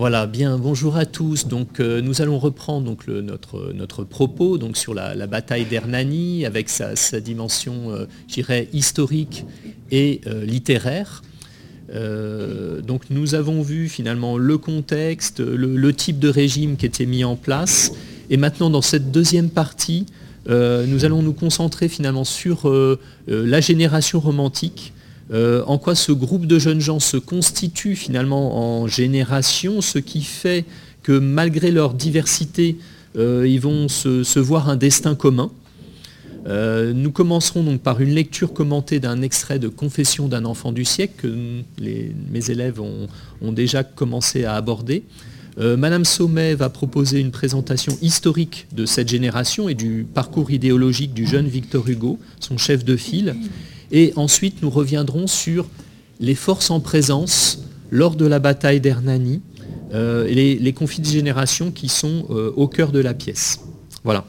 Voilà, bien, bonjour à tous. Donc, euh, nous allons reprendre notre, propos donc, sur la, bataille d'Hernani avec sa, dimension, euh, historique et euh, littéraire. donc, nous avons vu finalement le contexte, le, type de régime qui était mis en place. Et maintenant, dans cette deuxième partie, nous allons nous concentrer finalement sur la génération romantique euh, en quoi ce groupe de jeunes gens se constitue finalement en génération, ce qui fait que malgré leur diversité, euh, ils vont se, voir un destin commun. Euh, nous commencerons donc par une lecture commentée d'un extrait de Confession d'un enfant du siècle que mes élèves ont, déjà commencé à aborder. Madame Sommet va proposer une présentation historique de cette génération et du parcours idéologique du jeune Victor Hugo, son chef de file. Et ensuite, nous reviendrons sur les forces en présence lors de la bataille d'Hernani, euh, les, conflits de génération qui sont euh, au cœur de la pièce. Voilà.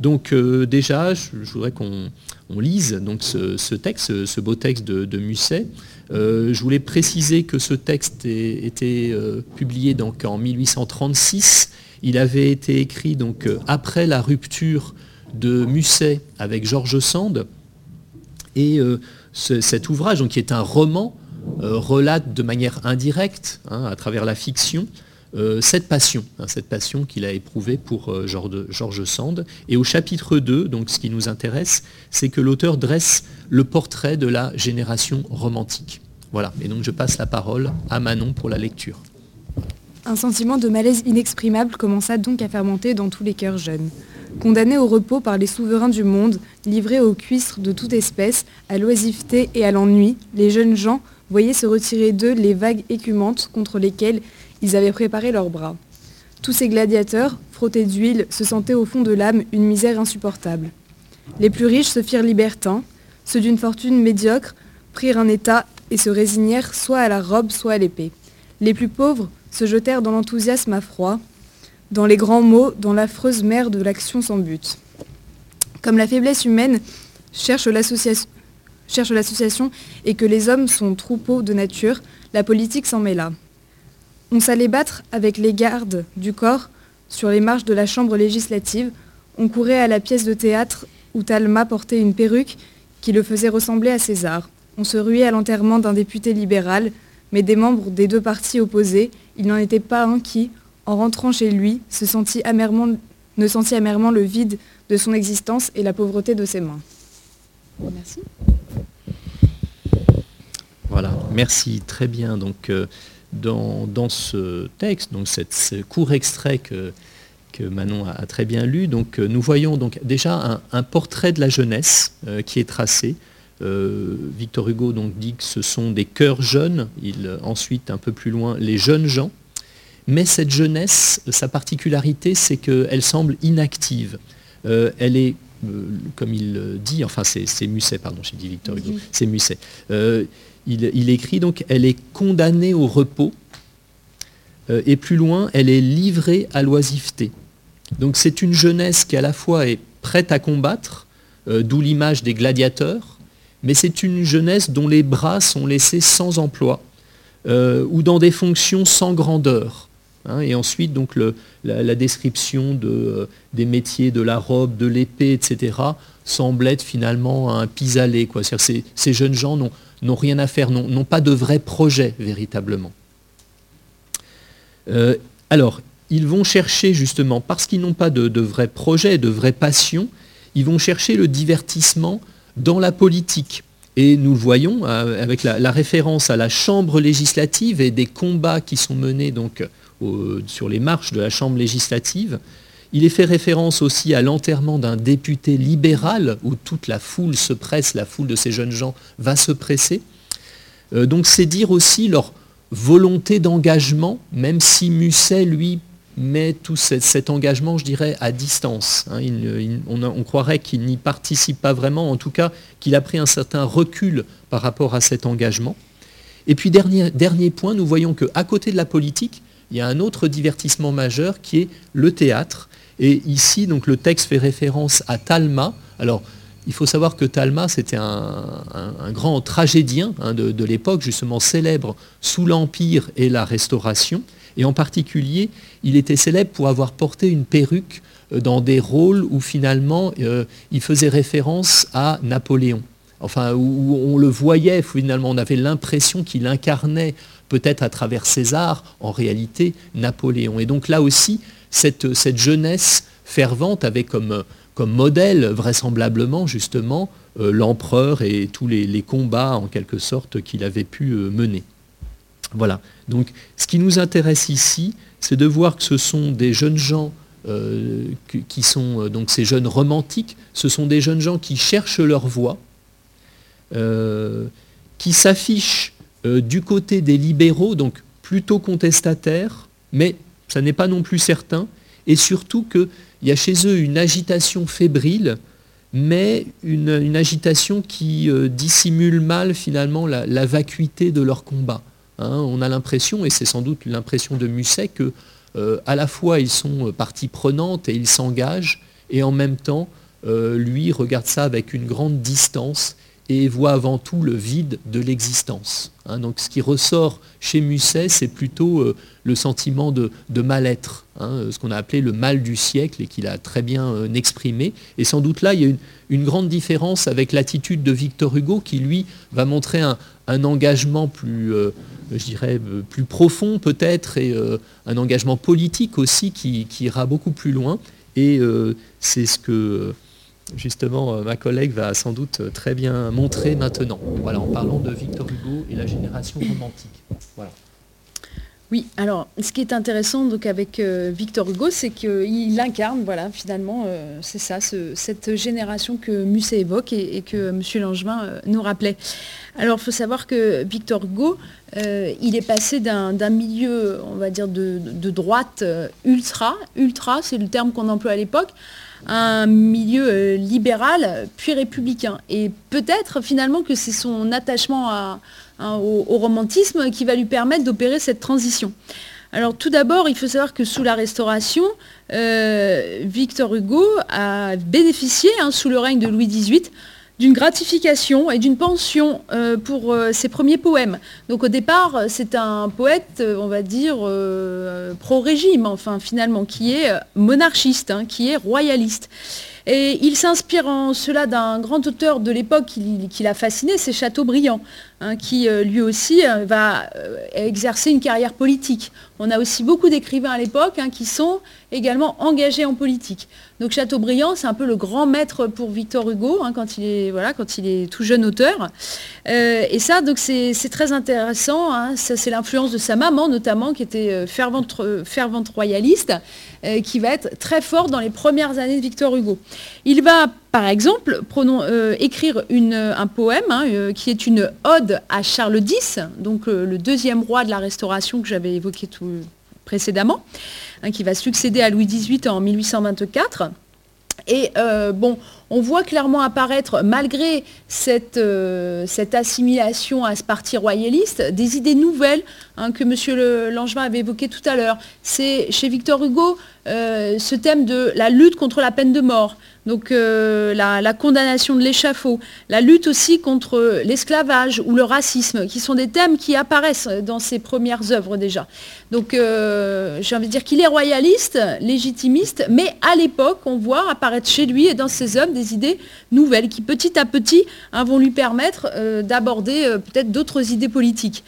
Donc euh, déjà, je, voudrais qu'on lise ce, texte, ce, beau texte de, Musset. je voulais préciser que ce texte était publié en 1836. Il avait été écrit après la rupture de Musset avec Georges Sand. Et euh, cet ouvrage, qui est un roman, euh, relate de manière indirecte, hein, à travers la fiction, euh, cette passion, hein, cette passion qu'il a éprouvée pour Georges Sand. Et au chapitre 2, donc ce qui nous intéresse, c'est que l'auteur dresse le portrait de la génération romantique. Voilà, et donc je passe la parole à Manon pour la lecture. Un sentiment de malaise inexprimable commença donc à fermenter dans tous les cœurs jeunes. Condamnés au repos par les souverains du monde, livrés aux cuistres de toute espèce, à l'oisiveté et à l'ennui, les jeunes gens voyaient se retirer d'eux les vagues écumantes contre lesquelles ils avaient préparé leurs bras. Tous ces gladiateurs, frottés d'huile, se sentaient au fond de l'âme une misère insupportable. Les plus riches se firent libertins, ceux d'une fortune médiocre prirent un état et se résignèrent soit à la robe, soit à l'épée. Les plus pauvres se jetèrent dans l'enthousiasme à froid, dans les grands mots, dans l'affreuse mer de l'action sans but. Comme la faiblesse humaine cherche l'association et que les hommes sont troupeaux de nature, la politique s'en mêla. On s'allait battre avec les gardes du corps sur les marches de la chambre législative, on courait à la pièce de théâtre où Talma portait une perruque qui le faisait ressembler à César. On se ruait à l'enterrement d'un député libéral, mais des membres des deux partis opposés, il n'en était pas un qui, en rentrant chez lui, se sentit amèrement, ne sentit amèrement le vide de son existence et la pauvreté de ses mains. Merci. Voilà, merci, très bien. Donc, euh, dans, ce texte, donc cette, ce court extrait que, que Manon a, très bien lu, donc, euh, nous voyons donc déjà un, portrait de la jeunesse euh, qui est tracé. Victor Hugo donc, dit que ce sont des cœurs jeunes, il, ensuite un peu plus loin, les jeunes gens, mais cette jeunesse, sa particularité, c'est qu'elle semble inactive. Euh, elle est, euh, comme il dit, enfin c'est Musset, pardon, j'ai dit Victor Hugo, c'est Musset. Euh, il, écrit donc, elle est condamnée au repos, et plus loin, elle est livrée à l'oisiveté. Donc c'est une jeunesse qui à la fois est prête à combattre, d'où l'image des gladiateurs, mais c'est une jeunesse dont les bras sont laissés sans emploi, ou dans des fonctions sans grandeur. Hein, et ensuite, donc, la, description de, euh, des métiers de la robe, de l'épée, etc., semble être finalement un pis-aller. Ces, ces jeunes gens n'ont rien à faire, n'ont pas de vrai projet véritablement. Euh, alors, ils vont chercher justement, parce qu'ils n'ont pas de, vrai projet, de vraie passion, ils vont chercher le divertissement dans la politique. Et nous le voyons euh, avec la, la, référence à la Chambre législative et des combats qui sont menés donc sur les marches de la Chambre législative. Il est fait référence aussi à l'enterrement d'un député libéral où toute la foule se presse, la foule de ces jeunes gens va se presser. Euh, donc c'est dire aussi leur volonté d'engagement, même si Musset, lui, met tout cet, engagement, je dirais, à distance. Hein. on, croirait qu'il n'y participe pas vraiment, en tout cas qu'il a pris un certain recul par rapport à cet engagement. Et puis dernier, dernier point, nous voyons qu'à côté de la politique, il y a un autre divertissement majeur qui est le théâtre. Et ici, donc, le texte fait référence à Talma. Alors, il faut savoir que Talma, c'était un, grand tragédien hein, de, l'époque, justement célèbre sous l'Empire et la Restauration. Et en particulier, il était célèbre pour avoir porté une perruque euh, dans des rôles où finalement euh, il faisait référence à Napoléon. Enfin, où on le voyait, finalement, on avait l'impression qu'il incarnait peut-être à travers César, en réalité, Napoléon. Et donc là aussi, cette, jeunesse fervente avait comme, modèle, vraisemblablement, justement, euh, l'empereur et tous les, combats, en quelque sorte, qu'il avait pu mener. Voilà. Donc, ce qui nous intéresse ici, c'est de voir que ce sont des jeunes gens euh, qui sont euh, donc ces jeunes romantiques, ce sont des jeunes gens qui cherchent leur voie, euh, qui s'affichent du côté des libéraux, donc plutôt contestataires, mais ça n'est pas non plus certain, et surtout qu'il y a chez eux une agitation fébrile, mais une, agitation qui dissimule mal finalement la, vacuité de leur combat. Hein. on a l'impression, et c'est sans doute l'impression de Musset, que euh, à la fois ils sont euh, partie prenante et ils s'engagent, et en même temps, euh, lui regarde ça avec une grande distance et voit avant tout le vide de l'existence. Hein. donc ce qui ressort chez Musset, c'est plutôt le sentiment de, mal-être, hein, ce qu'on a appelé le mal du siècle et qu'il a très bien exprimé. Et sans doute là, il y a une, grande différence avec l'attitude de Victor Hugo qui, lui, va montrer un, engagement plus, je dirais, plus profond peut-être, et euh, un engagement politique aussi qui, ira beaucoup plus loin. Et euh, c'est ce que justement euh, ma collègue va sans doute très bien montrer maintenant, voilà, en parlant de Victor Hugo et la génération romantique. Voilà. Oui, alors ce qui est intéressant donc avec Victor Hugo, c'est qu'il incarne, voilà, finalement, c'est ça, cette génération que Musset évoque et, que M. Langevin nous rappelait. Alors il faut savoir que Victor Hugo, euh, il est passé d'un milieu, on va dire, de, droite euh, ultra, ultra, c'est le terme qu'on emploie à l'époque, un milieu euh, libéral, puis républicain. Et peut-être finalement que c'est son attachement au, romantisme qui va lui permettre d'opérer cette transition. Alors tout d'abord, il faut savoir que sous la Restauration, Victor Hugo a bénéficié, hein, sous le règne de Louis XVIII, d'une gratification et d'une pension euh, pour euh, ses premiers poèmes. Donc au départ, c'est un poète, euh, on va dire, pro-régime, enfin finalement, qui est monarchiste, hein, qui est royaliste. Et il s'inspire en cela d'un grand auteur de l'époque qui, l'a fasciné, c'est Chateaubriand, hein, qui lui aussi va exercer une carrière politique. On a aussi beaucoup d'écrivains à l'époque hein, qui sont également engagés en politique. Donc Chateaubriand, c'est un peu le grand maître pour Victor Hugo hein, quand, il est, tout jeune auteur. Euh, et ça, c'est très intéressant. C'est l'influence de sa maman notamment, qui était euh, euh, fervente royaliste, qui va être très forte dans les premières années de Victor Hugo. Il va, par exemple, écrire une, un poème hein, qui est une ode à Charles X, donc le deuxième roi de la Restauration que j'avais évoqué tout précédemment. Hein, qui va succéder à Louis XVIII en 1824. Et euh, bon, on voit clairement apparaître, malgré cette, euh, cette, assimilation à ce parti royaliste, des idées nouvelles hein, que M. Langevin avait évoquées tout à l'heure. C'est chez Victor Hugo euh, ce thème de la lutte contre la peine de mort, donc euh, la, condamnation de l'échafaud, la lutte aussi contre l'esclavage ou le racisme, qui sont des thèmes qui apparaissent dans ses premières œuvres déjà. Donc euh, j'ai envie de dire qu'il est royaliste, légitimiste, mais à l'époque, on voit apparaître chez lui et dans ses œuvres des idées nouvelles qui petit à petit hein, vont lui permettre d'aborder peut-être d'autres idées politiques.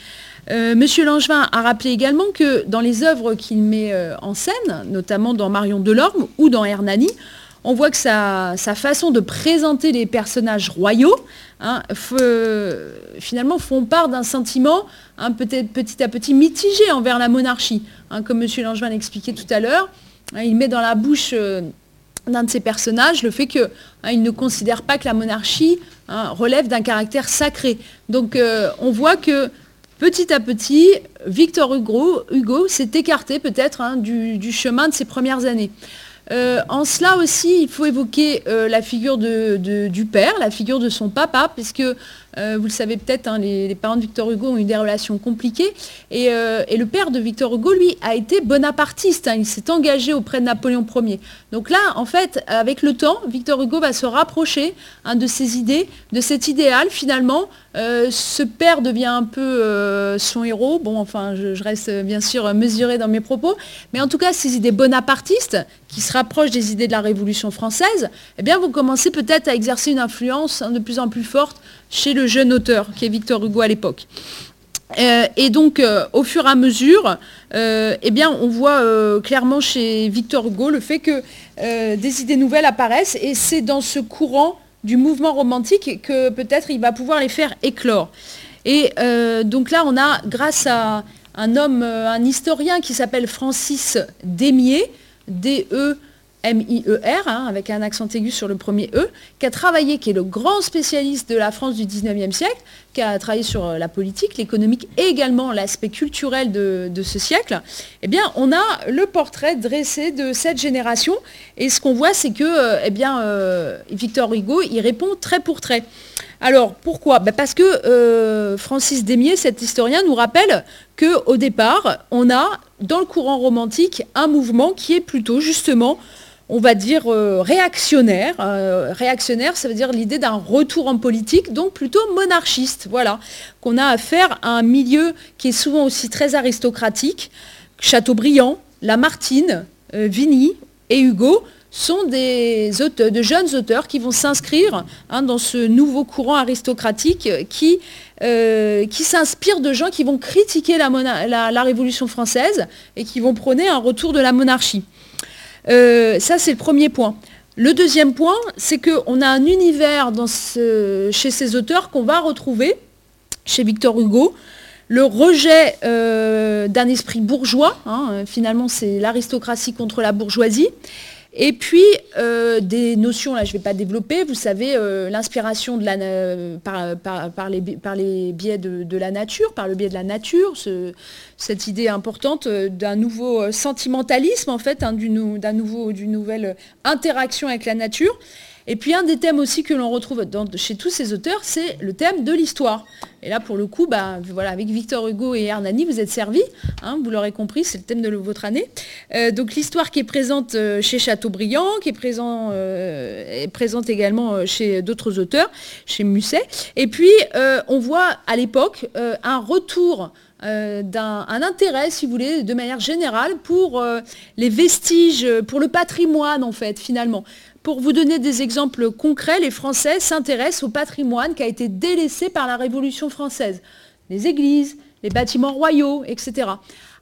Euh, Monsieur Langevin a rappelé également que dans les œuvres qu'il met euh, en scène, notamment dans Marion Delorme ou dans Hernani, on voit que sa, façon de présenter les personnages royaux, hein, finalement, font part d'un sentiment hein, peut-être petit à petit mitigé envers la monarchie. Hein, comme M. Langevin l'expliquait tout à l'heure, il met dans la bouche euh, d'un de ses personnages le fait qu'il ne considère pas que la monarchie relève d'un caractère sacré. Donc on voit que petit à petit, Victor Hugo, s'est écarté peut-être hein, du, chemin de ses premières années. en cela aussi, il faut évoquer la figure du père, la figure de son papa, puisque euh, vous le savez peut-être, hein, les, parents de Victor Hugo ont eu des relations compliquées. Euh, et, le père de Victor Hugo, lui, a été bonapartiste. Hein. il s'est engagé auprès de Napoléon Ier. Donc là, en fait, avec le temps, Victor Hugo va se rapprocher hein, de ses idées, de cet idéal finalement. Euh, ce père devient un peu son héros. Bon, enfin, je, reste bien sûr mesuré dans mes propos. Mais en tout cas, ces idées bonapartistes, qui se rapprochent des idées de la Révolution française, eh bien, vont commencer peut-être à exercer une influence de plus en plus forte chez le jeune auteur, qui est Victor Hugo à l'époque. Euh, et donc, euh, au fur et à mesure, euh, eh bien, on voit clairement chez Victor Hugo le fait que des idées nouvelles apparaissent, et c'est dans ce courant du mouvement romantique que peut-être il va pouvoir les faire éclore. Et donc là, on a, grâce à un homme, un historien qui s'appelle Francis Démier, D-E M-I-E-R, hein, avec un accent aigu sur le premier E, qui a travaillé, qui est le grand spécialiste de la France du 19e siècle, qui a travaillé sur euh, la politique, l'économique et également l'aspect culturel de, ce siècle, eh bien, on a le portrait dressé de cette génération. Et ce qu'on voit, c'est que euh, eh bien, euh, Victor Hugo, il répond trait pour trait. Alors, pourquoi? Ben, Parce que Francis Démier, cet historien, nous rappelle qu'au départ, on a, dans le courant romantique, un mouvement qui est plutôt justement on va dire, euh, réactionnaire. Euh, réactionnaire, ça veut dire l'idée d'un retour en politique, donc plutôt monarchiste. Voilà, qu'on a affaire à un milieu qui est souvent aussi très aristocratique. Chateaubriand, Lamartine, euh, Vigny et Hugo sont des de jeunes auteurs qui vont s'inscrire hein, dans ce nouveau courant aristocratique qui, qui s'inspire de gens qui vont critiquer la Révolution française et qui vont prôner un retour de la monarchie. Euh, ça, c'est le premier point. Le deuxième point, c'est qu'on a un univers chez ces auteurs qu'on va retrouver chez Victor Hugo. Le rejet euh, d'un esprit bourgeois, hein, finalement c'est l'aristocratie contre la bourgeoisie, et puis, euh, des notions, là je ne vais pas développer, vous savez, euh, l'inspiration par, les, biais de, la nature, par le biais de la nature, cette idée importante euh, d'un nouveau sentimentalisme, en fait, hein, d'une nouvelle interaction avec la nature. Et puis un des thèmes aussi que l'on retrouve chez tous ces auteurs, c'est le thème de l'histoire. Et là, pour le coup, bah, voilà, avec Victor Hugo et Hernani, vous êtes servis. Hein, vous l'aurez compris, c'est le thème de votre année. Euh, donc l'histoire qui est présente euh, chez Chateaubriand, qui est, euh, est présente également chez d'autres auteurs, chez Musset. Et puis, on voit à l'époque un retour d'un intérêt, si vous voulez, de manière générale, pour les vestiges, pour le patrimoine, en fait, finalement. Pour vous donner des exemples concrets, les Français s'intéressent au patrimoine qui a été délaissé par la Révolution française. Les églises, les bâtiments royaux, etc.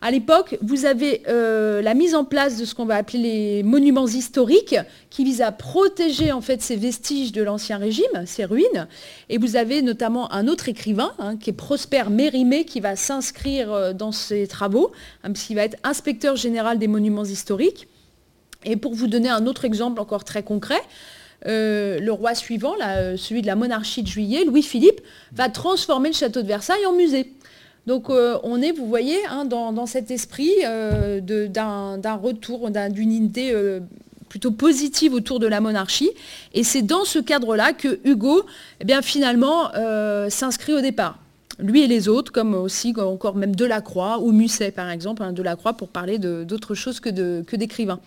À l'époque, vous avez euh, la mise en place de ce qu'on va appeler les monuments historiques, qui visent à protéger en fait ces vestiges de l'Ancien Régime, ces ruines. Et vous avez notamment un autre écrivain, hein, qui est Prosper Mérimée, qui va s'inscrire euh, dans ces travaux, puisqu'il va être inspecteur général des monuments historiques. Et pour vous donner un autre exemple encore très concret, euh, le roi suivant, euh, celui de la monarchie de Juillet, Louis-Philippe, va transformer le château de Versailles en musée. Donc euh, on est, vous voyez, hein, dans, cet esprit d'un retour, d'une idée plutôt positive autour de la monarchie. Et c'est dans ce cadre-là que Hugo, eh bien, finalement, s'inscrit au départ. Lui et les autres, comme aussi encore même Delacroix ou Musset, par exemple, hein, Delacroix pour parler d'autre chose que d'écrivains.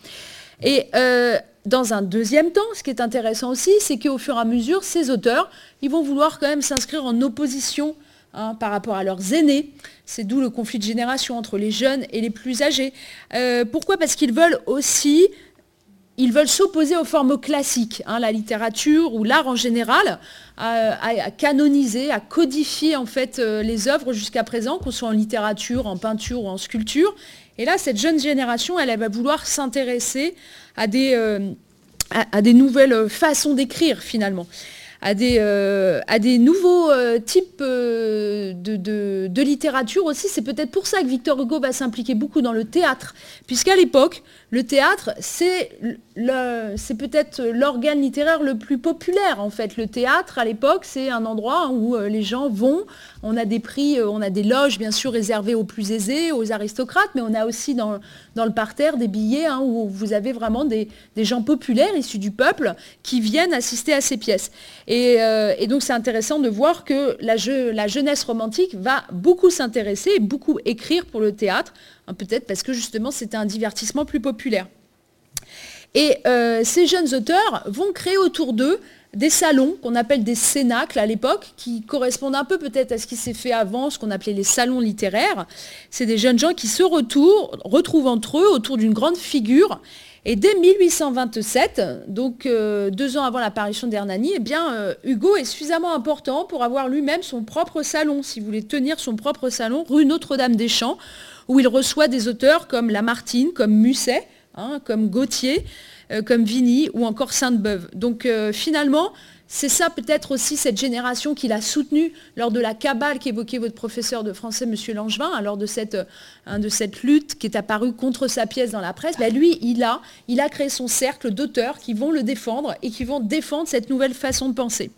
Et euh, dans un deuxième temps, ce qui est intéressant aussi, c'est qu'au fur et à mesure, ces auteurs, ils vont vouloir quand même s'inscrire en opposition hein, par rapport à leurs aînés. C'est d'où le conflit de génération entre les jeunes et les plus âgés. Euh, pourquoi? Parce qu'ils veulent aussi ils veulent s'opposer aux formes classiques, hein, la littérature ou l'art en général, à, canoniser, à codifier en fait euh, les œuvres jusqu'à présent, qu'on soit en littérature, en peinture ou en sculpture. Et là, cette jeune génération, elle, va vouloir s'intéresser à, des, euh, à, des nouvelles façons d'écrire finalement à des, euh, nouveaux types de, littérature aussi. C'est peut-être pour ça que Victor Hugo va s'impliquer beaucoup dans le théâtre, puisqu'à l'époque, le théâtre, c'est peut-être l'organe littéraire le plus populaire en fait. Le théâtre à l'époque, c'est un endroit où euh, les gens vont. On a des prix, euh, on a des loges bien sûr réservées aux plus aisés, aux aristocrates, mais on a aussi dans, le parterre des billets hein, où vous avez vraiment des, gens populaires issus du peuple qui viennent assister à ces pièces. Et, euh, donc c'est intéressant de voir que la, la jeunesse romantique va beaucoup s'intéresser, beaucoup écrire pour le théâtre Hein, peut-être parce que justement c'était un divertissement plus populaire. Et euh, ces jeunes auteurs vont créer autour d'eux des salons qu'on appelle des cénacles à l'époque, qui correspondent un peu peut-être à ce qui s'est fait avant, ce qu'on appelait les salons littéraires. C'est des jeunes gens qui se retrouvent entre eux autour d'une grande figure. Et dès 1827, donc euh, deux ans avant l'apparition d'Hernani, eh bien, euh, Hugo est suffisamment important pour avoir lui-même son propre salon, si vous voulez tenir son propre salon, rue Notre-Dame-des-Champs, où il reçoit des auteurs comme Lamartine, comme Musset, hein, comme Gautier, euh, comme Vigny ou encore Sainte-Beuve. Donc euh, finalement, c'est ça peut-être aussi cette génération qu'il a soutenue lors de la cabale qu'évoquait votre professeur de français, M. Langevin, hein, lors de cette, hein, de cette lutte qui est apparue contre sa pièce dans la presse. Ben, lui, il a créé son cercle d'auteurs qui vont le défendre et qui vont défendre cette nouvelle façon de penser.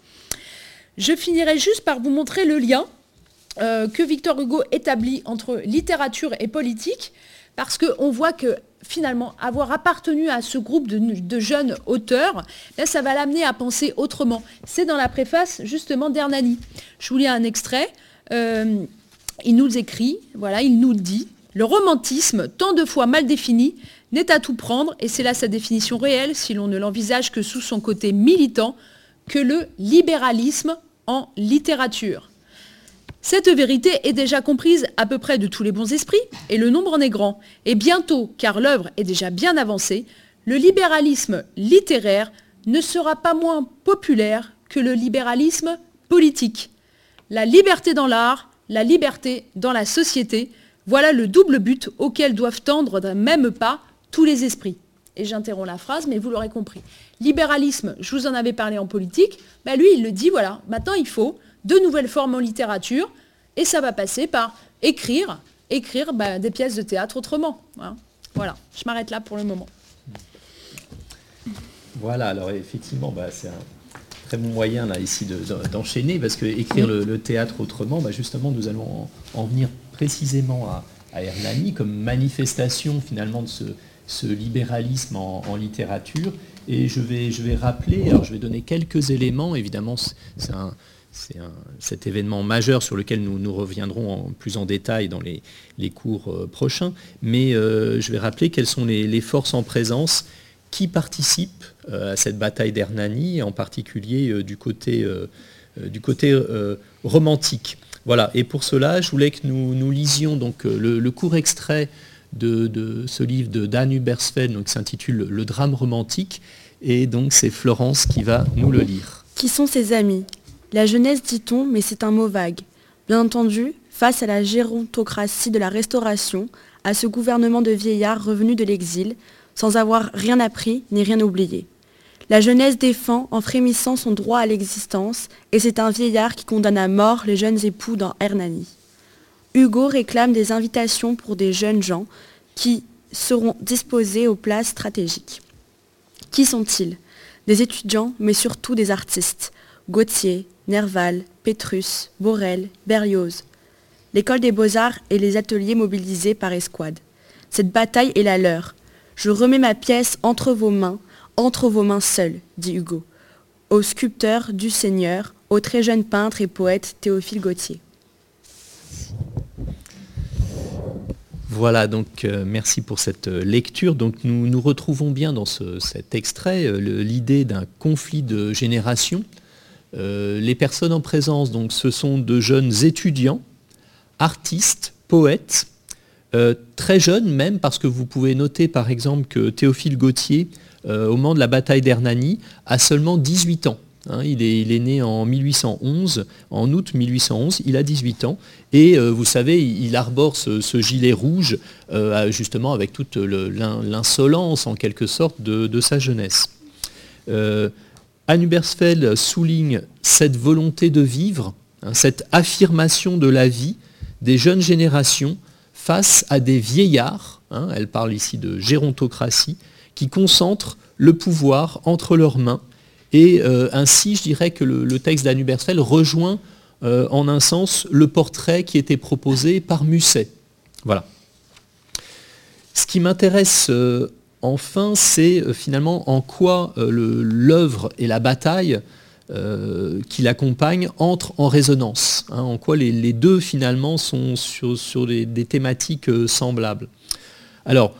Je finirai juste par vous montrer le lien euh, que Victor Hugo établit entre littérature et politique, parce qu'on voit que finalement, avoir appartenu à ce groupe de, jeunes auteurs, là, ça va l'amener à penser autrement. C'est dans la préface justement d'Hernani. Je vous lis un extrait. Euh, il nous écrit, voilà, il nous dit, le romantisme, tant de fois mal défini, n'est à tout prendre, et c'est là sa définition réelle, si l'on ne l'envisage que sous son côté militant, que le libéralisme en littérature. Cette vérité est déjà comprise à peu près de tous les bons esprits, et le nombre en est grand. Et bientôt, car l'œuvre est déjà bien avancée, le libéralisme littéraire ne sera pas moins populaire que le libéralisme politique. La liberté dans l'art, la liberté dans la société, voilà le double but auquel doivent tendre d'un même pas tous les esprits. Et j'interromps la phrase, mais vous l'aurez compris. Libéralisme, je vous en avais parlé en politique, bah lui il le dit, voilà, maintenant il faut de nouvelles formes en littérature, et ça va passer par écrire, écrire bah, des pièces de théâtre autrement. Voilà, je m'arrête là pour le moment. Voilà, alors effectivement, bah, c'est un très bon moyen ici d'enchaîner, parce que écrire le, théâtre autrement, bah, justement, nous allons en, venir précisément à, Hernani comme manifestation finalement de ce, libéralisme en, littérature. Et je vais, je vais rappeler, alors je vais donner quelques éléments, évidemment, c'est un c'est cet événement majeur sur lequel nous, reviendrons en, plus en détail dans les, cours euh, prochains. Mais euh, je vais rappeler quelles sont les, forces en présence qui participent euh, à cette bataille d'Hernani, en particulier du côté, romantique. Voilà, et pour cela, je voulais que nous, nous lisions donc, le, court extrait de, ce livre de Dan Hubersfeld, qui s'intitule Le drame romantique, et donc c'est Florence qui va nous le lire. Qui sont ses amis? La jeunesse, dit-on, mais c'est un mot vague. Bien entendu, face à la gérontocratie de la Restauration, à ce gouvernement de vieillards revenus de l'exil, sans avoir rien appris ni rien oublié. La jeunesse défend en frémissant son droit à l'existence, et c'est un vieillard qui condamne à mort les jeunes époux dans Hernani. Hugo réclame des invitations pour des jeunes gens qui seront disposés aux places stratégiques. Qui sont-ils? Des étudiants, mais surtout des artistes. Gauthier, Nerval, Pétrus, Borel, Berlioz. L'école des beaux-arts et les ateliers mobilisés par escouade. Cette bataille est la leur. Je remets ma pièce entre vos mains, entre vos mains seules, dit Hugo, au sculpteur du Seigneur, au très jeune peintre et poète Théophile Gautier. Voilà, donc euh, merci pour cette euh, lecture. Donc nous nous retrouvons bien dans cet extrait euh, l'idée d'un conflit de génération euh, les personnes en présence, donc, ce sont de jeunes étudiants, artistes, poètes, euh, très jeunes même, parce que vous pouvez noter par exemple que Théophile Gautier, euh, au moment de la bataille d'Hernani, a seulement 18 ans. Hein. il, est, né en 1811, en août 1811, il a 18 ans, et vous savez, il, arbore ce, gilet rouge, justement avec toute l'insolence en quelque sorte de, sa jeunesse. Anne Hubersfeld souligne cette volonté de vivre, hein, cette affirmation de la vie des jeunes générations face à des vieillards, hein, elle parle ici de gérontocratie, qui concentrent le pouvoir entre leurs mains. Et euh, ainsi, je dirais que le, texte d'Anne rejoint euh, en un sens le portrait qui était proposé par Musset. Voilà. Ce qui m'intéresse euh, enfin, c'est finalement en quoi l'œuvre et la bataille qui l'accompagnent entrent en résonance, hein, en quoi les, deux finalement sont sur, des, thématiques semblables. Alors,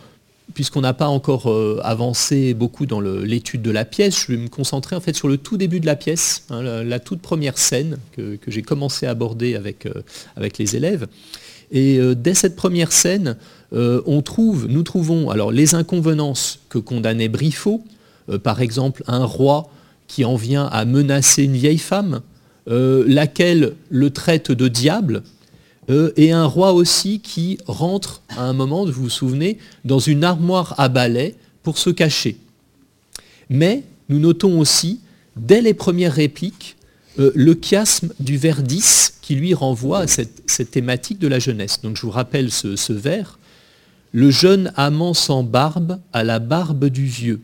puisqu'on n'a pas encore euh, avancé beaucoup dans l'étude de la pièce, je vais me concentrer en fait sur le tout début de la pièce, hein, la, toute première scène que, j'ai commencé à aborder avec, euh, les élèves. Et euh, dès cette première scène, on trouve, nous trouvons alors les inconvenances que condamnait Briffaut, par exemple un roi qui en vient à menacer une vieille femme, laquelle le traite de diable, euh, et un roi aussi qui rentre à un moment, vous vous souvenez, dans une armoire à balai pour se cacher. Mais nous notons aussi, dès les premières répliques, euh, le chiasme du vers 10 qui lui renvoie à cette, thématique de la jeunesse. Donc je vous rappelle ce, ce vers. Le jeune amant sans barbe à la barbe du vieux.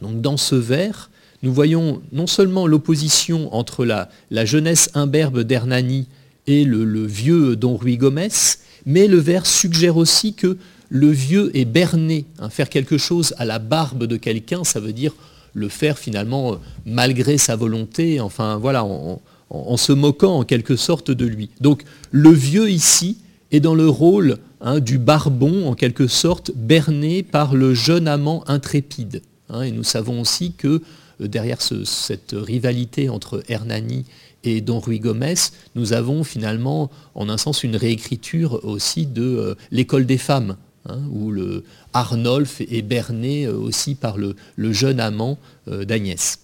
Dans ce vers, nous voyons non seulement l'opposition entre la, la jeunesse imberbe d'Hernani et le, vieux Don Ruy Gomez, mais le vers suggère aussi que le vieux est berné. Hein, faire quelque chose à la barbe de quelqu'un, ça veut dire le faire finalement euh, malgré sa volonté, enfin voilà, en, se moquant en quelque sorte de lui. Donc le vieux ici est dans le rôle hein, du barbon, en quelque sorte, berné par le jeune amant intrépide. Hein, et nous savons aussi que euh, derrière cette rivalité entre Hernani et Don Ruy Gomez, nous avons finalement, en un sens, une réécriture aussi de euh, l'école des femmes, hein, où le est berné euh, aussi par le, jeune amant d'Agnès.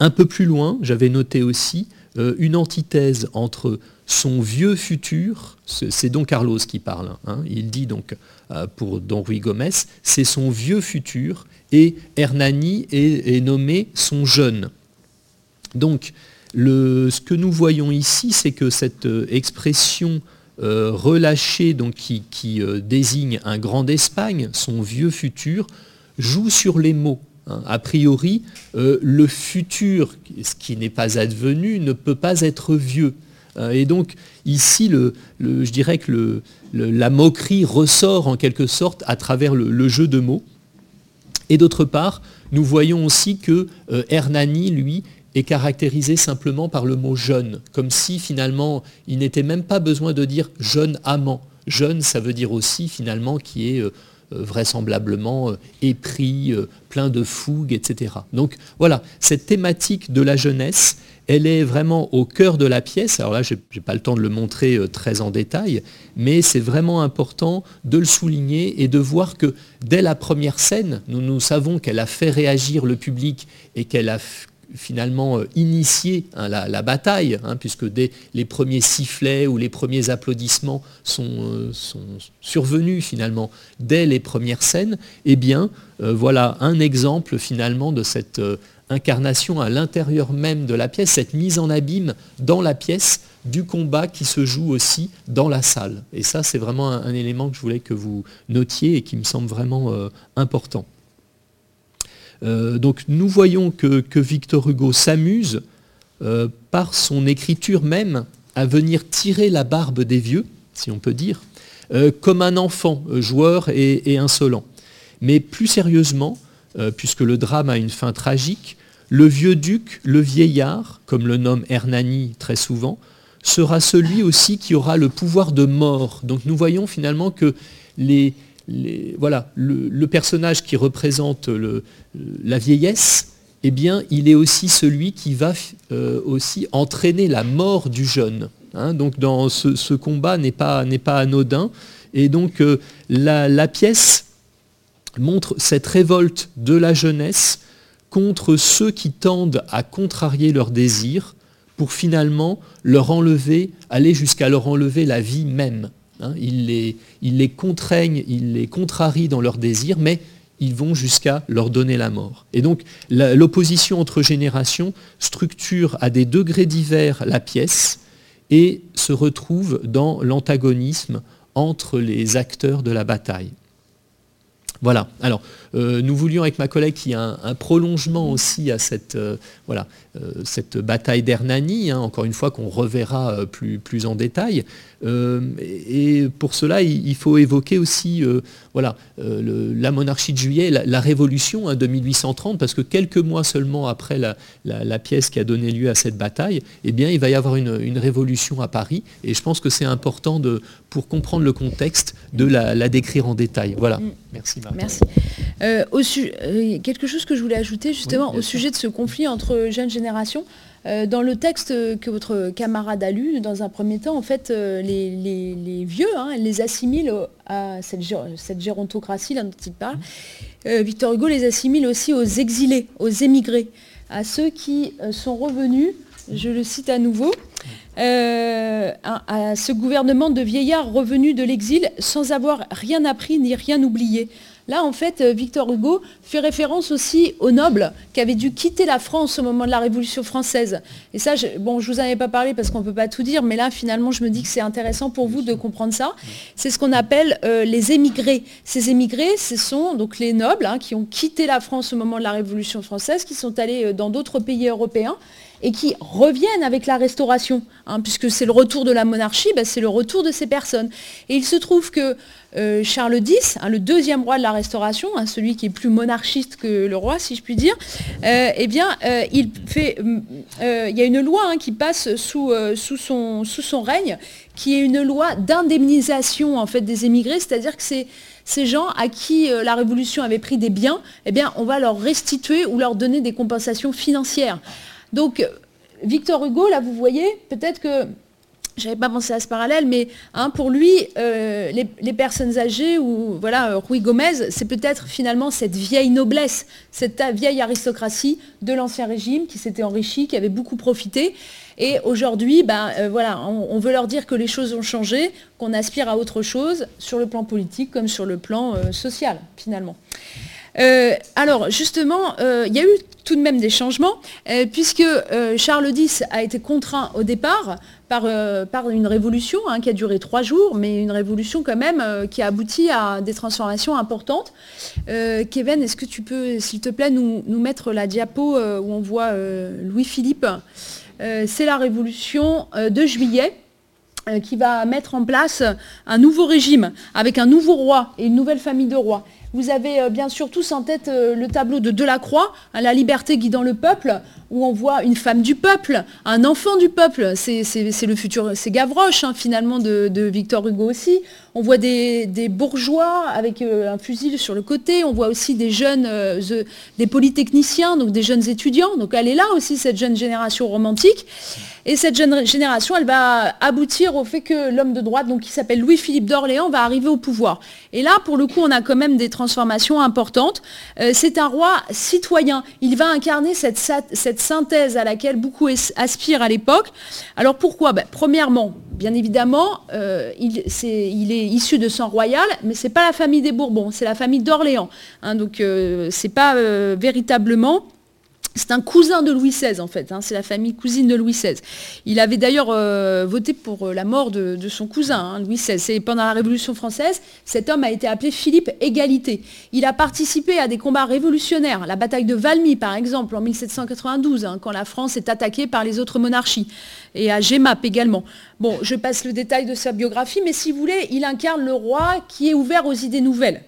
Un peu plus loin, j'avais noté aussi une antithèse entre son vieux futur, c'est Don Carlos qui parle, hein, il dit donc pour Don Ruy Gomez, c'est son vieux futur, et Hernani est, nommé son jeune. Donc, ce que nous voyons ici, c'est que cette euh, expression euh, relâchée, donc qui, euh, désigne un grand d'Espagne, son vieux futur, joue sur les mots. Hein. A priori, le futur, ce qui n'est pas advenu, ne peut pas être vieux. Et donc ici, je dirais que la moquerie ressort en quelque sorte à travers le, jeu de mots. Et d'autre part, nous voyons aussi que Hernani, lui, est caractérisé simplement par le mot jeune, comme si finalement il n'était même pas besoin de dire jeune amant. Jeune, ça veut dire aussi finalement qui est euh, euh, vraisemblablement euh, épris, plein de fougue, etc. Donc voilà, cette thématique de la jeunesse, elle est vraiment au cœur de la pièce. Alors là, je n'ai pas le temps de le montrer très en détail, mais c'est vraiment important de le souligner et de voir que dès la première scène, nous, savons qu'elle a fait réagir le public et qu'elle a finalement euh, initié hein, la, bataille, hein, puisque dès les premiers sifflets ou les premiers applaudissements sont, euh, survenus finalement dès les premières scènes, eh bien euh, voilà un exemple finalement de cette incarnation à l'intérieur même de la pièce, cette mise en abîme dans la pièce du combat qui se joue aussi dans la salle. Et ça, c'est vraiment un, élément que je voulais que vous notiez et qui me semble vraiment important. Euh, donc nous voyons que, Victor Hugo s'amuse euh, par son écriture même à venir tirer la barbe des vieux, si on peut dire, euh, comme un enfant joueur et, insolent. Mais plus sérieusement, puisque le drame a une fin tragique, le vieux duc, le vieillard, comme le nomme Hernani très souvent, sera celui aussi qui aura le pouvoir de mort. Donc nous voyons finalement que les, voilà, le, personnage qui représente la vieillesse, eh bien, il est aussi celui qui va euh, aussi entraîner la mort du jeune. Hein. donc, dans ce, combat n'est pas, anodin. Et donc, euh, la, pièce montre cette révolte de la jeunesse contre ceux qui tendent à contrarier leurs désirs pour finalement leur enlever, aller jusqu'à leur enlever la vie même. Hein, ils, les, les, contraignent, ils les contrarient dans leurs désirs, mais ils vont jusqu'à leur donner la mort. Et donc l'opposition entre générations structure à des degrés divers la pièce et se retrouve dans l'antagonisme entre les acteurs de la bataille. Voilà. Alors, nous voulions avec ma collègue qu'il y ait un, prolongement aussi à cette, euh, voilà, euh, cette bataille d'Hernani, hein, encore une fois qu'on reverra plus, plus en détail. et pour cela, il, faut évoquer aussi voilà, la monarchie de juillet, la, révolution hein, de 1830, parce que quelques mois seulement après la, pièce qui a donné lieu à cette bataille, eh bien, il va y avoir une, révolution à Paris. Et je pense que c'est important de, pour comprendre le contexte de la, décrire en détail. Voilà. Mm. Merci Marie. Merci. Euh, euh, quelque chose que je voulais ajouter justement au sujet de ce conflit entre jeunes générations. Euh, dans le texte que votre camarade a lu, dans un premier temps, en fait, les, vieux, hein, les assimile à cette, cette gérontocratie dont il parle. Mmh. Victor Hugo les assimile aussi aux exilés, aux émigrés, à ceux qui sont revenus, je le cite à nouveau, à, ce gouvernement de vieillards revenus de l'exil sans avoir rien appris ni rien oublié. Là, en fait, euh, Victor Hugo fait référence aussi aux nobles qui avaient dû quitter la France au moment de la Révolution française. Et ça, je, bon, vous en avais pas parlé parce qu'on ne peut pas tout dire, mais là, finalement, je me dis que c'est intéressant pour vous de comprendre ça. C'est ce qu'on appelle euh, les émigrés. Ces émigrés, ce sont donc les nobles hein, qui ont quitté la France au moment de la Révolution française, qui sont allés euh, dans d'autres pays européens et qui reviennent avec la restauration, hein, puisque c'est le retour de la monarchie, bah, c'est le retour de ces personnes. Et il se trouve que euh, Charles X, hein, le deuxième roi de la Restauration, hein, celui qui est plus monarchiste que le roi, si je puis dire, euh, eh bien, euh, il, fait, il y a une loi qui passe sous, son, règne, qui est une loi d'indemnisation en fait, des émigrés, c'est-à-dire que ces gens à qui la Révolution avait pris des biens, eh bien, on va leur restituer ou leur donner des compensations financières. Donc, Victor Hugo, là, vous voyez, peut-être que j'avais pas pensé à ce parallèle, mais hein, pour lui, euh, les, personnes âgées, ou voilà, euh, Rui Gomez, c'est peut-être finalement cette vieille noblesse, cette vieille aristocratie de l'Ancien Régime qui s'était enrichie, qui avait beaucoup profité. Et aujourd'hui, ben, euh, on, veut leur dire que les choses ont changé, qu'on aspire à autre chose sur le plan politique comme sur le plan social, finalement. Euh, alors justement, euh, il y a eu tout de même des changements, euh, puisque Charles X a été contraint au départ par, une révolution hein, qui a duré trois jours, mais une révolution quand même qui a abouti à des transformations importantes. Kevin, est-ce que tu peux, s'il te plaît, nous, nous, mettre la diapo où on voit Louis-Philippe? C'est la révolution de juillet qui va mettre en place un nouveau régime avec un nouveau roi et une nouvelle famille de rois. Vous avez euh, bien sûr tous en tête euh, le tableau de Delacroix, hein, La liberté guidant le peuple, où on voit une femme du peuple, un enfant du peuple. C'est le futur, c'est Gavroche hein, finalement de, Victor Hugo aussi. On voit des, bourgeois avec euh, un fusil sur le côté. On voit aussi des jeunes, des polytechniciens, donc des jeunes étudiants. Donc elle est là aussi, cette jeune génération romantique. Et cette jeune génération, elle va aboutir au fait que l'homme de droite, donc qui s'appelle Louis-Philippe d'Orléans, va arriver au pouvoir. Et là, pour le coup, on a quand même des transformations importantes. Euh, c'est un roi citoyen. Il va incarner cette, cette, synthèse à laquelle beaucoup aspirent à l'époque. Alors pourquoi? Ben, Premièrement, bien évidemment, euh, il, est, il, est, issu de sang royal, mais ce n'est pas la famille des Bourbons, c'est la famille d'Orléans. Hein. donc euh, ce n'est pas véritablement c'est un cousin de Louis XVI en fait, hein. c'est la famille cousine de Louis XVI. Il avait d'ailleurs euh, voté pour euh, la mort de, son cousin, hein, Louis XVI. Et pendant la Révolution française, cet homme a été appelé Philippe Égalité. Il a participé à des combats révolutionnaires, la bataille de Valmy par exemple en 1792, hein, quand la France est attaquée par les autres monarchies, et à Gemap également. Bon, je passe le détail de sa biographie, mais si vous voulez, il incarne le roi qui est ouvert aux idées nouvelles.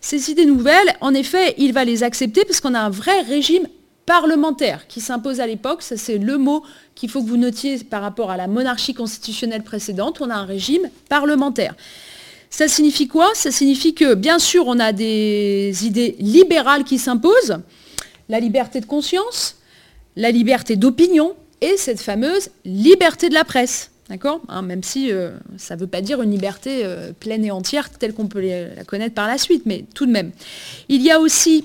Ces idées nouvelles, en effet, il va les accepter parce qu'on a un vrai régime parlementaire qui s'impose à l'époque, ça c'est le mot qu'il faut que vous notiez par rapport à la monarchie constitutionnelle précédente, on a un régime parlementaire. Ça signifie quoi? Ça signifie que bien sûr on a des idées libérales qui s'imposent, la liberté de conscience, la liberté d'opinion et cette fameuse liberté de la presse. D'accord? Hein, Même si euh, ça ne veut pas dire une liberté euh, pleine et entière telle qu'on peut la connaître par la suite, mais tout de même. Il y a aussi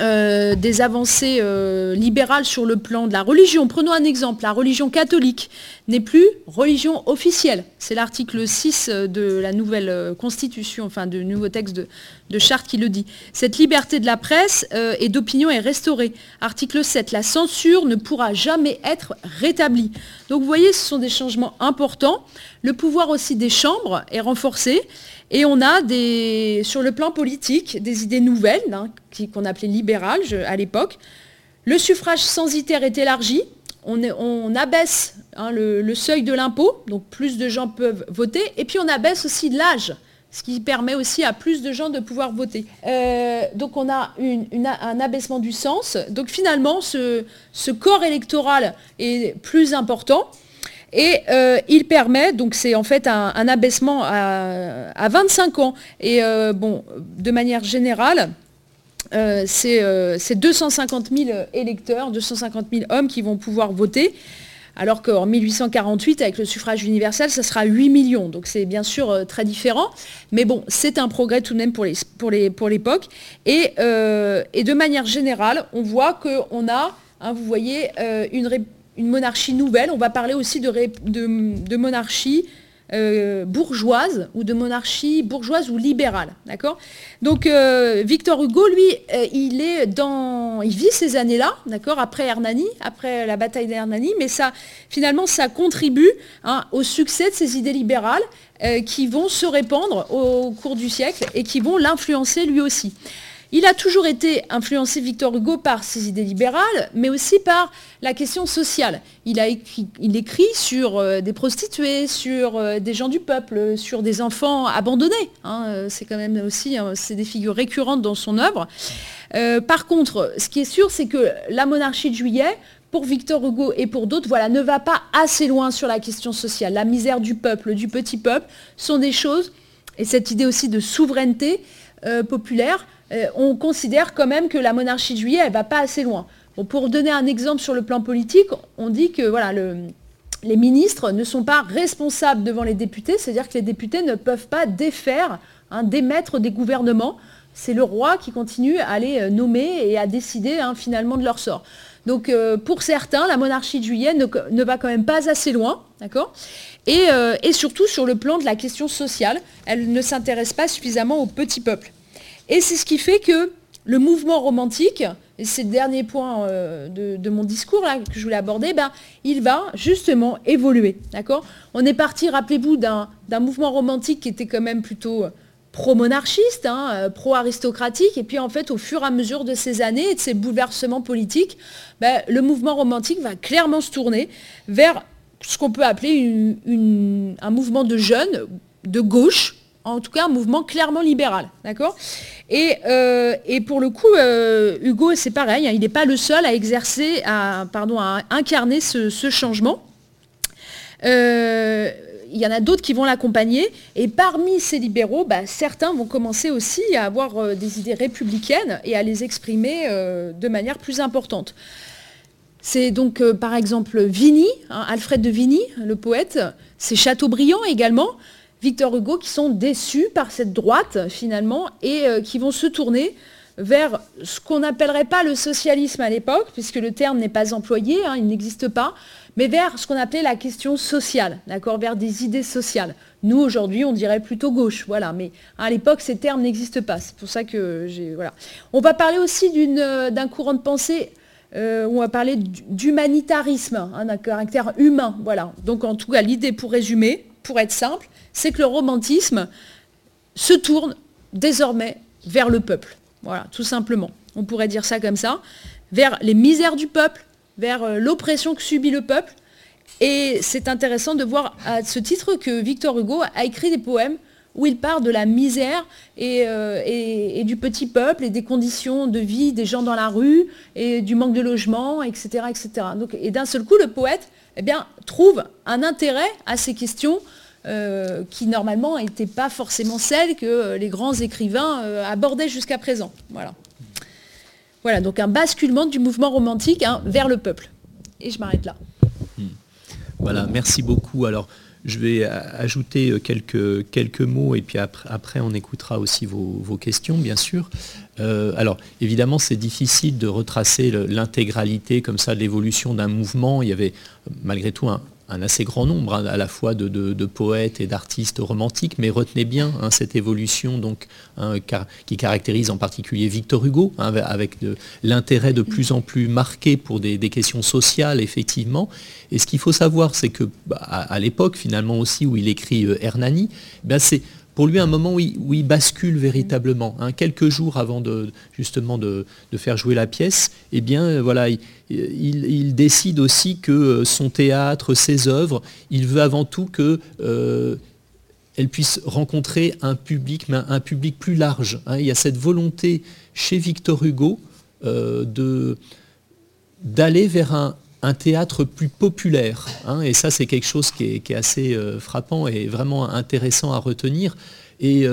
euh, des avancées euh, libérales sur le plan de la religion. Prenons un exemple, la religion catholique n'est plus religion officielle. C'est l'article 6 de la nouvelle constitution, enfin du nouveau texte de, charte qui le dit. Cette liberté de la presse et d'opinion est restaurée. Article 7, la censure ne pourra jamais être rétablie. Donc vous voyez, ce sont des changements importants. Le pouvoir aussi des chambres est renforcé. Et on a sur le plan politique des idées nouvelles, hein, qu'on appelait libérales à l'époque. Le suffrage censitaire est élargi. On, abaisse hein, le, seuil de l'impôt, donc plus de gens peuvent voter. Et puis on abaisse aussi l'âge, ce qui permet aussi à plus de gens de pouvoir voter. Euh, donc on a un abaissement du sens. Donc finalement, ce corps électoral est plus important. Et euh, il permet, donc c'est en fait un, abaissement à, 25 ans. Et euh, bon, de manière générale, euh, c'est 250 000 électeurs, 250 000 hommes qui vont pouvoir voter. Alors qu'en 1848, avec le suffrage universel, ça sera 8 millions. Donc c'est bien sûr très différent. Mais bon, c'est un progrès tout de même pour l'époque. Et, de manière générale, on voit qu'on a, hein, vous voyez, une, monarchie nouvelle. On va parler aussi de, monarchie euh, bourgeoise ou de monarchie bourgeoise ou libérale. Donc euh, Victor Hugo, lui, euh, il est dans. Il vit ces années-là, d'accord, après Hernani, après la bataille d'Hernani, mais ça, finalement, ça contribue hein, au succès de ces idées libérales qui vont se répandre au cours du siècle et qui vont l'influencer lui aussi. Il a toujours été influencé, Victor Hugo, par ses idées libérales, mais aussi par la question sociale. Il, écrit, sur euh, des prostituées, sur euh, des gens du peuple, sur des enfants abandonnés. Hein. Euh, c'est quand même aussi c'est des figures récurrentes dans son œuvre. par contre, ce qui est sûr, c'est que la monarchie de juillet, pour Victor Hugo et pour d'autres, voilà, ne va pas assez loin sur la question sociale. La misère du peuple, du petit peuple, sont des choses, et cette idée aussi de souveraineté populaire, euh, on considère quand même que la monarchie de juillet, elle ne va pas assez loin. pour donner un exemple sur le plan politique, on dit que les ministres ne sont pas responsables devant les députés, c'est-à-dire que les députés ne peuvent pas défaire, hein, démettre des gouvernements. C'est le roi qui continue à les euh, nommer et à décider hein, finalement de leur sort. Donc euh, pour certains, la monarchie de juillet ne, va quand même pas assez loin, et, et, surtout sur le plan de la question sociale, elle ne s'intéresse pas suffisamment au petit peuple. Et c'est ce qui fait que le mouvement romantique, et c'est le dernier point euh, de, mon discours que je voulais aborder, ben, il va justement évoluer. On est parti, rappelez-vous, d'un mouvement romantique qui était quand même plutôt euh, pro-monarchiste, hein, euh, pro-aristocratique, et puis en fait, au fur et à mesure de ces années et de ces bouleversements politiques, ben, le mouvement romantique va clairement se tourner vers ce qu'on peut appeler un mouvement de jeunes de gauche, en tout cas un mouvement clairement libéral. D'accord? Euh, et, pour le coup, euh, Hugo, c'est pareil, hein, il n'est pas le seul à exercer, à, pardon, à incarner ce, changement. Euh, il y en a d'autres qui vont l'accompagner. Et parmi ces libéraux, bah, certains vont commencer aussi à avoir des idées républicaines et à les exprimer de manière plus importante. C'est donc par exemple Vigny, hein, Alfred de Vigny, le poète, c'est Chateaubriand également, Victor Hugo qui sont déçus par cette droite finalement et euh, qui vont se tourner vers ce qu'on n'appellerait pas le socialisme à l'époque, puisque le terme n'est pas employé, hein, il n'existe pas, mais vers ce qu'on appelait la question sociale, d'accord, vers des idées sociales. Nous, aujourd'hui, on dirait plutôt gauche, voilà, mais à l'époque, ces termes n'existent pas. C'est pour ça que j'ai... On va parler aussi euh, d'un courant de pensée euh, on va parler d'humanitarisme, hein, d'un caractère humain, voilà. Donc, en tout cas, l'idée, pour résumer, pour être simple, c'est que le romantisme se tourne désormais vers le peuple. Voilà, tout simplement. On pourrait dire ça comme ça. Vers les misères du peuple, vers euh, l'oppression que subit le peuple. Et c'est intéressant de voir à ce titre que Victor Hugo a écrit des poèmes où il part de la misère euh, et, du petit peuple et des conditions de vie des gens dans la rue et du manque de logement, etc. etc. Donc, et d'un seul coup, le poète eh bien, trouve un intérêt à ces questions euh, qui normalement n'étaient pas forcément celles que les grands écrivains euh, abordaient jusqu'à présent. Voilà. Voilà, donc un basculement du mouvement romantique hein, vers le peuple. Et je m'arrête là. Voilà, merci beaucoup. Alors, je vais ajouter quelques, quelques mots et puis après, on écoutera aussi vos, questions, bien sûr. alors, évidemment, c'est difficile de retracer l'intégralité comme ça de l'évolution d'un mouvement. Il y avait malgré tout un, un assez grand nombre hein, à la fois de, poètes et d'artistes romantiques, mais retenez bien hein, cette évolution hein, qui caractérise en particulier Victor Hugo, avec l'intérêt de plus en plus marqué pour des, questions sociales, effectivement. Et ce qu'il faut savoir, c'est que bah, à, l'époque, finalement aussi, où il écrit euh, Hernani, ben c'est pour lui un moment où il, bascule véritablement. quelques jours avant de, justement de, faire jouer la pièce, eh bien euh, voilà, il, décide aussi que euh, son théâtre, ses œuvres, il veut avant tout que euh, elle puisse rencontrer un public, mais un, public plus large. Hein. Il y a cette volonté chez Victor Hugo euh, d'aller vers un, théâtre plus populaire. Hein. et ça, c'est quelque chose qui est, assez frappant et vraiment intéressant à retenir. Et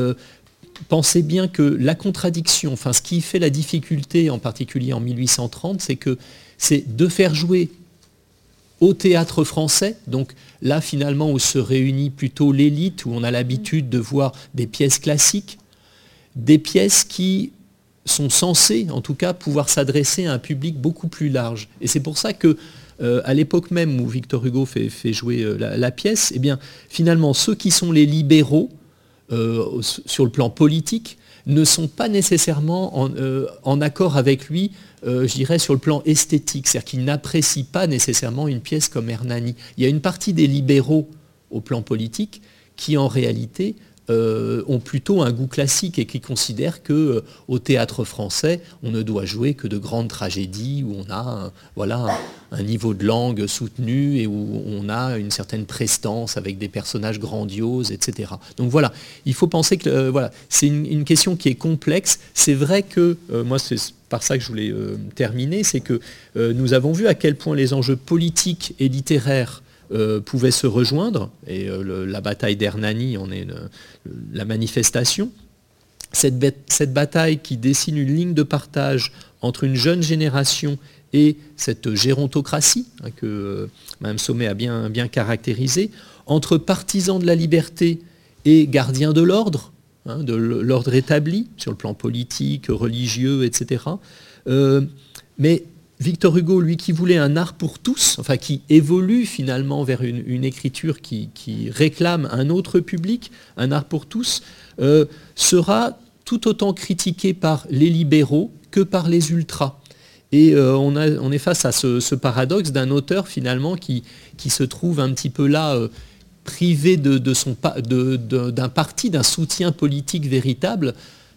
pensez bien que la contradiction, enfin ce qui fait la difficulté, en particulier en 1830, c'est que c'est de faire jouer au théâtre français, donc là finalement où se réunit plutôt l'élite, où on a l'habitude de voir des pièces classiques, des pièces qui sont censées en tout cas pouvoir s'adresser à un public beaucoup plus large. Et c'est pour ça que euh, à l'époque même où Victor Hugo fait, jouer euh, la, pièce, eh finalement ceux qui sont les libéraux euh, sur le plan politique ne sont pas nécessairement en, en accord avec lui je dirais, sur le plan esthétique, c'est-à-dire qu'ils n'apprécient pas nécessairement une pièce comme Hernani. Il y a une partie des libéraux au plan politique qui, en réalité, euh, ont plutôt un goût classique et qui considèrent que euh, au théâtre français, on ne doit jouer que de grandes tragédies où on a un, voilà, un, niveau de langue soutenu et où on a une certaine prestance avec des personnages grandioses, etc. Donc voilà, il faut penser que voilà, c'est une, question qui est complexe. C'est vrai que moi, c'est par ça que je voulais terminer, c'est que nous avons vu à quel point les enjeux politiques et littéraires euh, pouvaient se rejoindre, et euh, la bataille d'Hernani en est la manifestation. Cette, bataille qui dessine une ligne de partage entre une jeune génération et cette gérontocratie hein, que euh, Mme Sommet a bien, bien caractérisée, entre partisans de la liberté et gardiens de l'ordre, hein, de l'ordre établi sur le plan politique, religieux, etc. mais Victor Hugo, lui qui voulait un art pour tous, enfin qui évolue finalement vers une, écriture qui, réclame un autre public, un art pour tous, euh, sera tout autant critiqué par les libéraux que par les ultras. Et euh, on, est face à ce, paradoxe d'un auteur finalement qui, se trouve un petit peu là euh, privé d'un parti, d'un soutien politique véritable,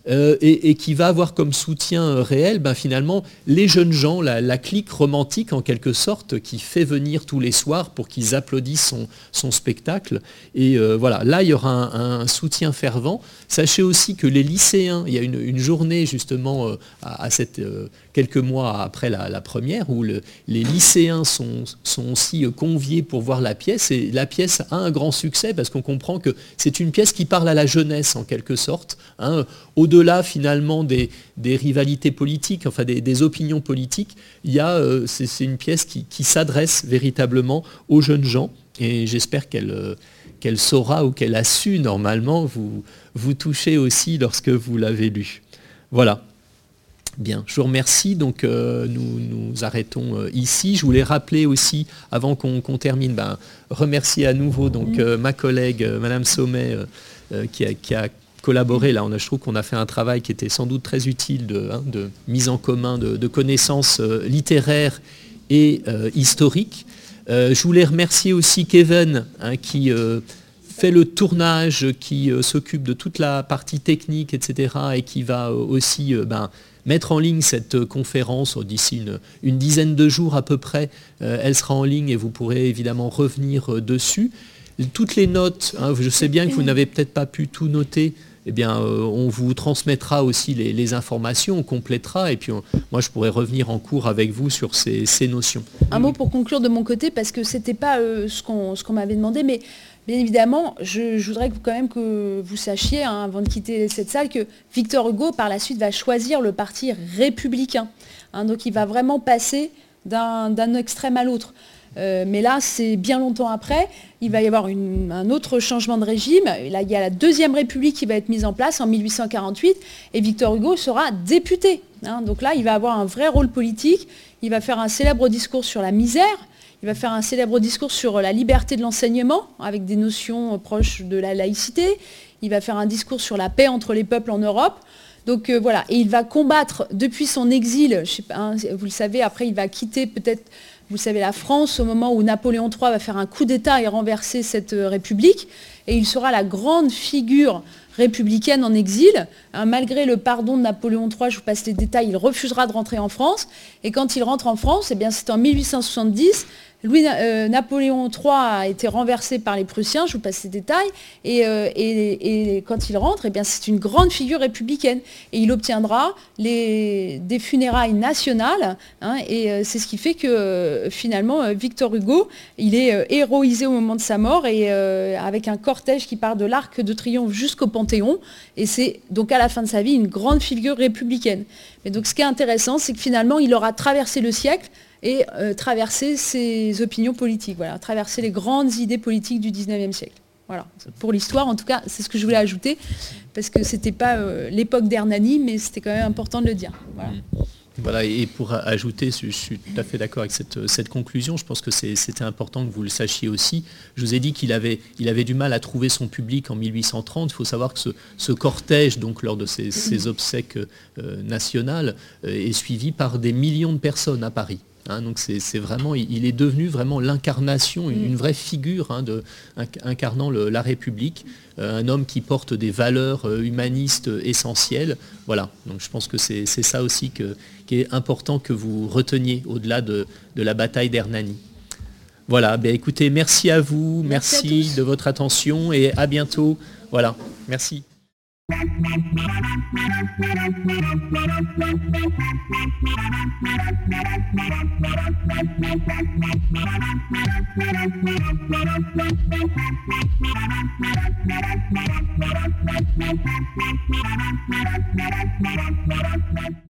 euh, et, qui va avoir comme soutien euh, réel ben, finalement les jeunes gens, la, clique romantique en quelque sorte, qui fait venir tous les soirs pour qu'ils applaudissent son, spectacle. Et euh, voilà, là il y aura un, soutien fervent. Sachez aussi que les lycéens, il y a une, journée justement à, cette, quelques mois après la, première où les lycéens sont, sont, aussi conviés pour voir la pièce et la pièce a un grand succès parce qu'on comprend que c'est une pièce qui parle à la jeunesse en quelque sorte. Hein, au-delà finalement des, rivalités politiques, enfin des, opinions politiques, il y a, euh, c'est, une pièce qui, s'adresse véritablement aux jeunes gens et j'espère qu'elle, euh, qu'elle saura ou qu'elle a su normalement vous, vous toucher aussi lorsque vous l'avez lu. Voilà. Bien, je vous remercie. Donc euh, nous nous arrêtons ici. Je voulais rappeler aussi, avant qu'on, termine, ben, remercier à nouveau donc, ma collègue, Madame Sommet, qui a collaborer. Là, on a, je trouve qu'on a fait un travail qui était sans doute très utile de, hein, mise en commun de, connaissances euh, littéraires et euh, historiques. Euh, je voulais remercier aussi Kevin hein, qui fait le tournage, qui s'occupe de toute la partie technique, etc. et qui va aussi ben, mettre en ligne cette conférence d'ici une, dizaine de jours à peu près. elle sera en ligne et vous pourrez évidemment revenir dessus. Toutes les notes, hein, je sais bien que vous n'avez peut-être pas pu tout noter, eh euh, on vous transmettra aussi les, informations, on complétera, et puis moi je pourrais revenir en cours avec vous sur ces, notions. Un mot pour conclure de mon côté, parce que ce n'était pas euh, ce qu'on m'avait demandé, mais bien évidemment, je, voudrais quand même que vous sachiez, hein, avant de quitter cette salle, que Victor Hugo, par la suite, va choisir le parti républicain. Hein, donc il va vraiment passer d'un extrême à l'autre. Mais là, c'est bien longtemps après. Il va y avoir un autre changement de régime. Là, il y a la Deuxième République qui va être mise en place en 1848 et Victor Hugo sera député. Hein. donc là, il va avoir un vrai rôle politique. Il va faire un célèbre discours sur la misère. Il va faire un célèbre discours sur la liberté de l'enseignement, avec des notions proches de la laïcité. Il va faire un discours sur la paix entre les peuples en Europe. Donc euh, voilà, et il va combattre depuis son exil, hein, vous le savez, après il va quitter peut-être, vous savez, la France au moment où Napoléon III va faire un coup d'État et renverser cette euh, République. Et il sera la grande figure républicaine en exil. Hein, malgré le pardon de Napoléon III, je vous passe les détails, il refusera de rentrer en France. Et quand il rentre en France, eh c'est en 1870, Louis, euh, Napoléon III a été renversé par les Prussiens, je vous passe ces détails, et, euh, quand il rentre, eh c'est une grande figure républicaine. Et il obtiendra des funérailles nationales, hein, et euh, c'est ce qui fait que finalement, Victor Hugo, il est héroïsé au moment de sa mort, et avec un cortège qui part de l'Arc de Triomphe jusqu'au Panthéon, et c'est donc à la fin de sa vie une grande figure républicaine. Mais donc ce qui est intéressant, c'est que finalement, il aura traversé le siècle et euh, traverser ses opinions politiques, voilà, traverser les grandes idées politiques du 19e siècle. Voilà. Pour l'histoire, en tout cas, c'est ce que je voulais ajouter, parce que ce n'était pas euh, l'époque d'Hernani, mais c'était quand même important de le dire. Voilà. et pour ajouter, je suis tout à fait d'accord avec cette, conclusion, je pense que c'était important que vous le sachiez aussi. Je vous ai dit qu'il avait, il avait du mal à trouver son public en 1830. Il faut savoir que ce, cortège, donc lors de ces, obsèques euh, nationales, est suivi par des millions de personnes à Paris. Hein, donc c'est vraiment, il est devenu vraiment l'incarnation, une, vraie figure hein, de, incarnant la République, euh, un homme qui porte des valeurs euh, humanistes essentielles. Voilà, donc je pense que c'est ça aussi qui est important que vous reteniez au-delà de, la bataille d'Hernani. Voilà, ben écoutez, merci à vous, merci de votre attention et à bientôt. Voilà, merci. Maharashtra छोड़ा महाराष्ट्र अठवा छोड़ा पशु अखबरा छोड़ा सौ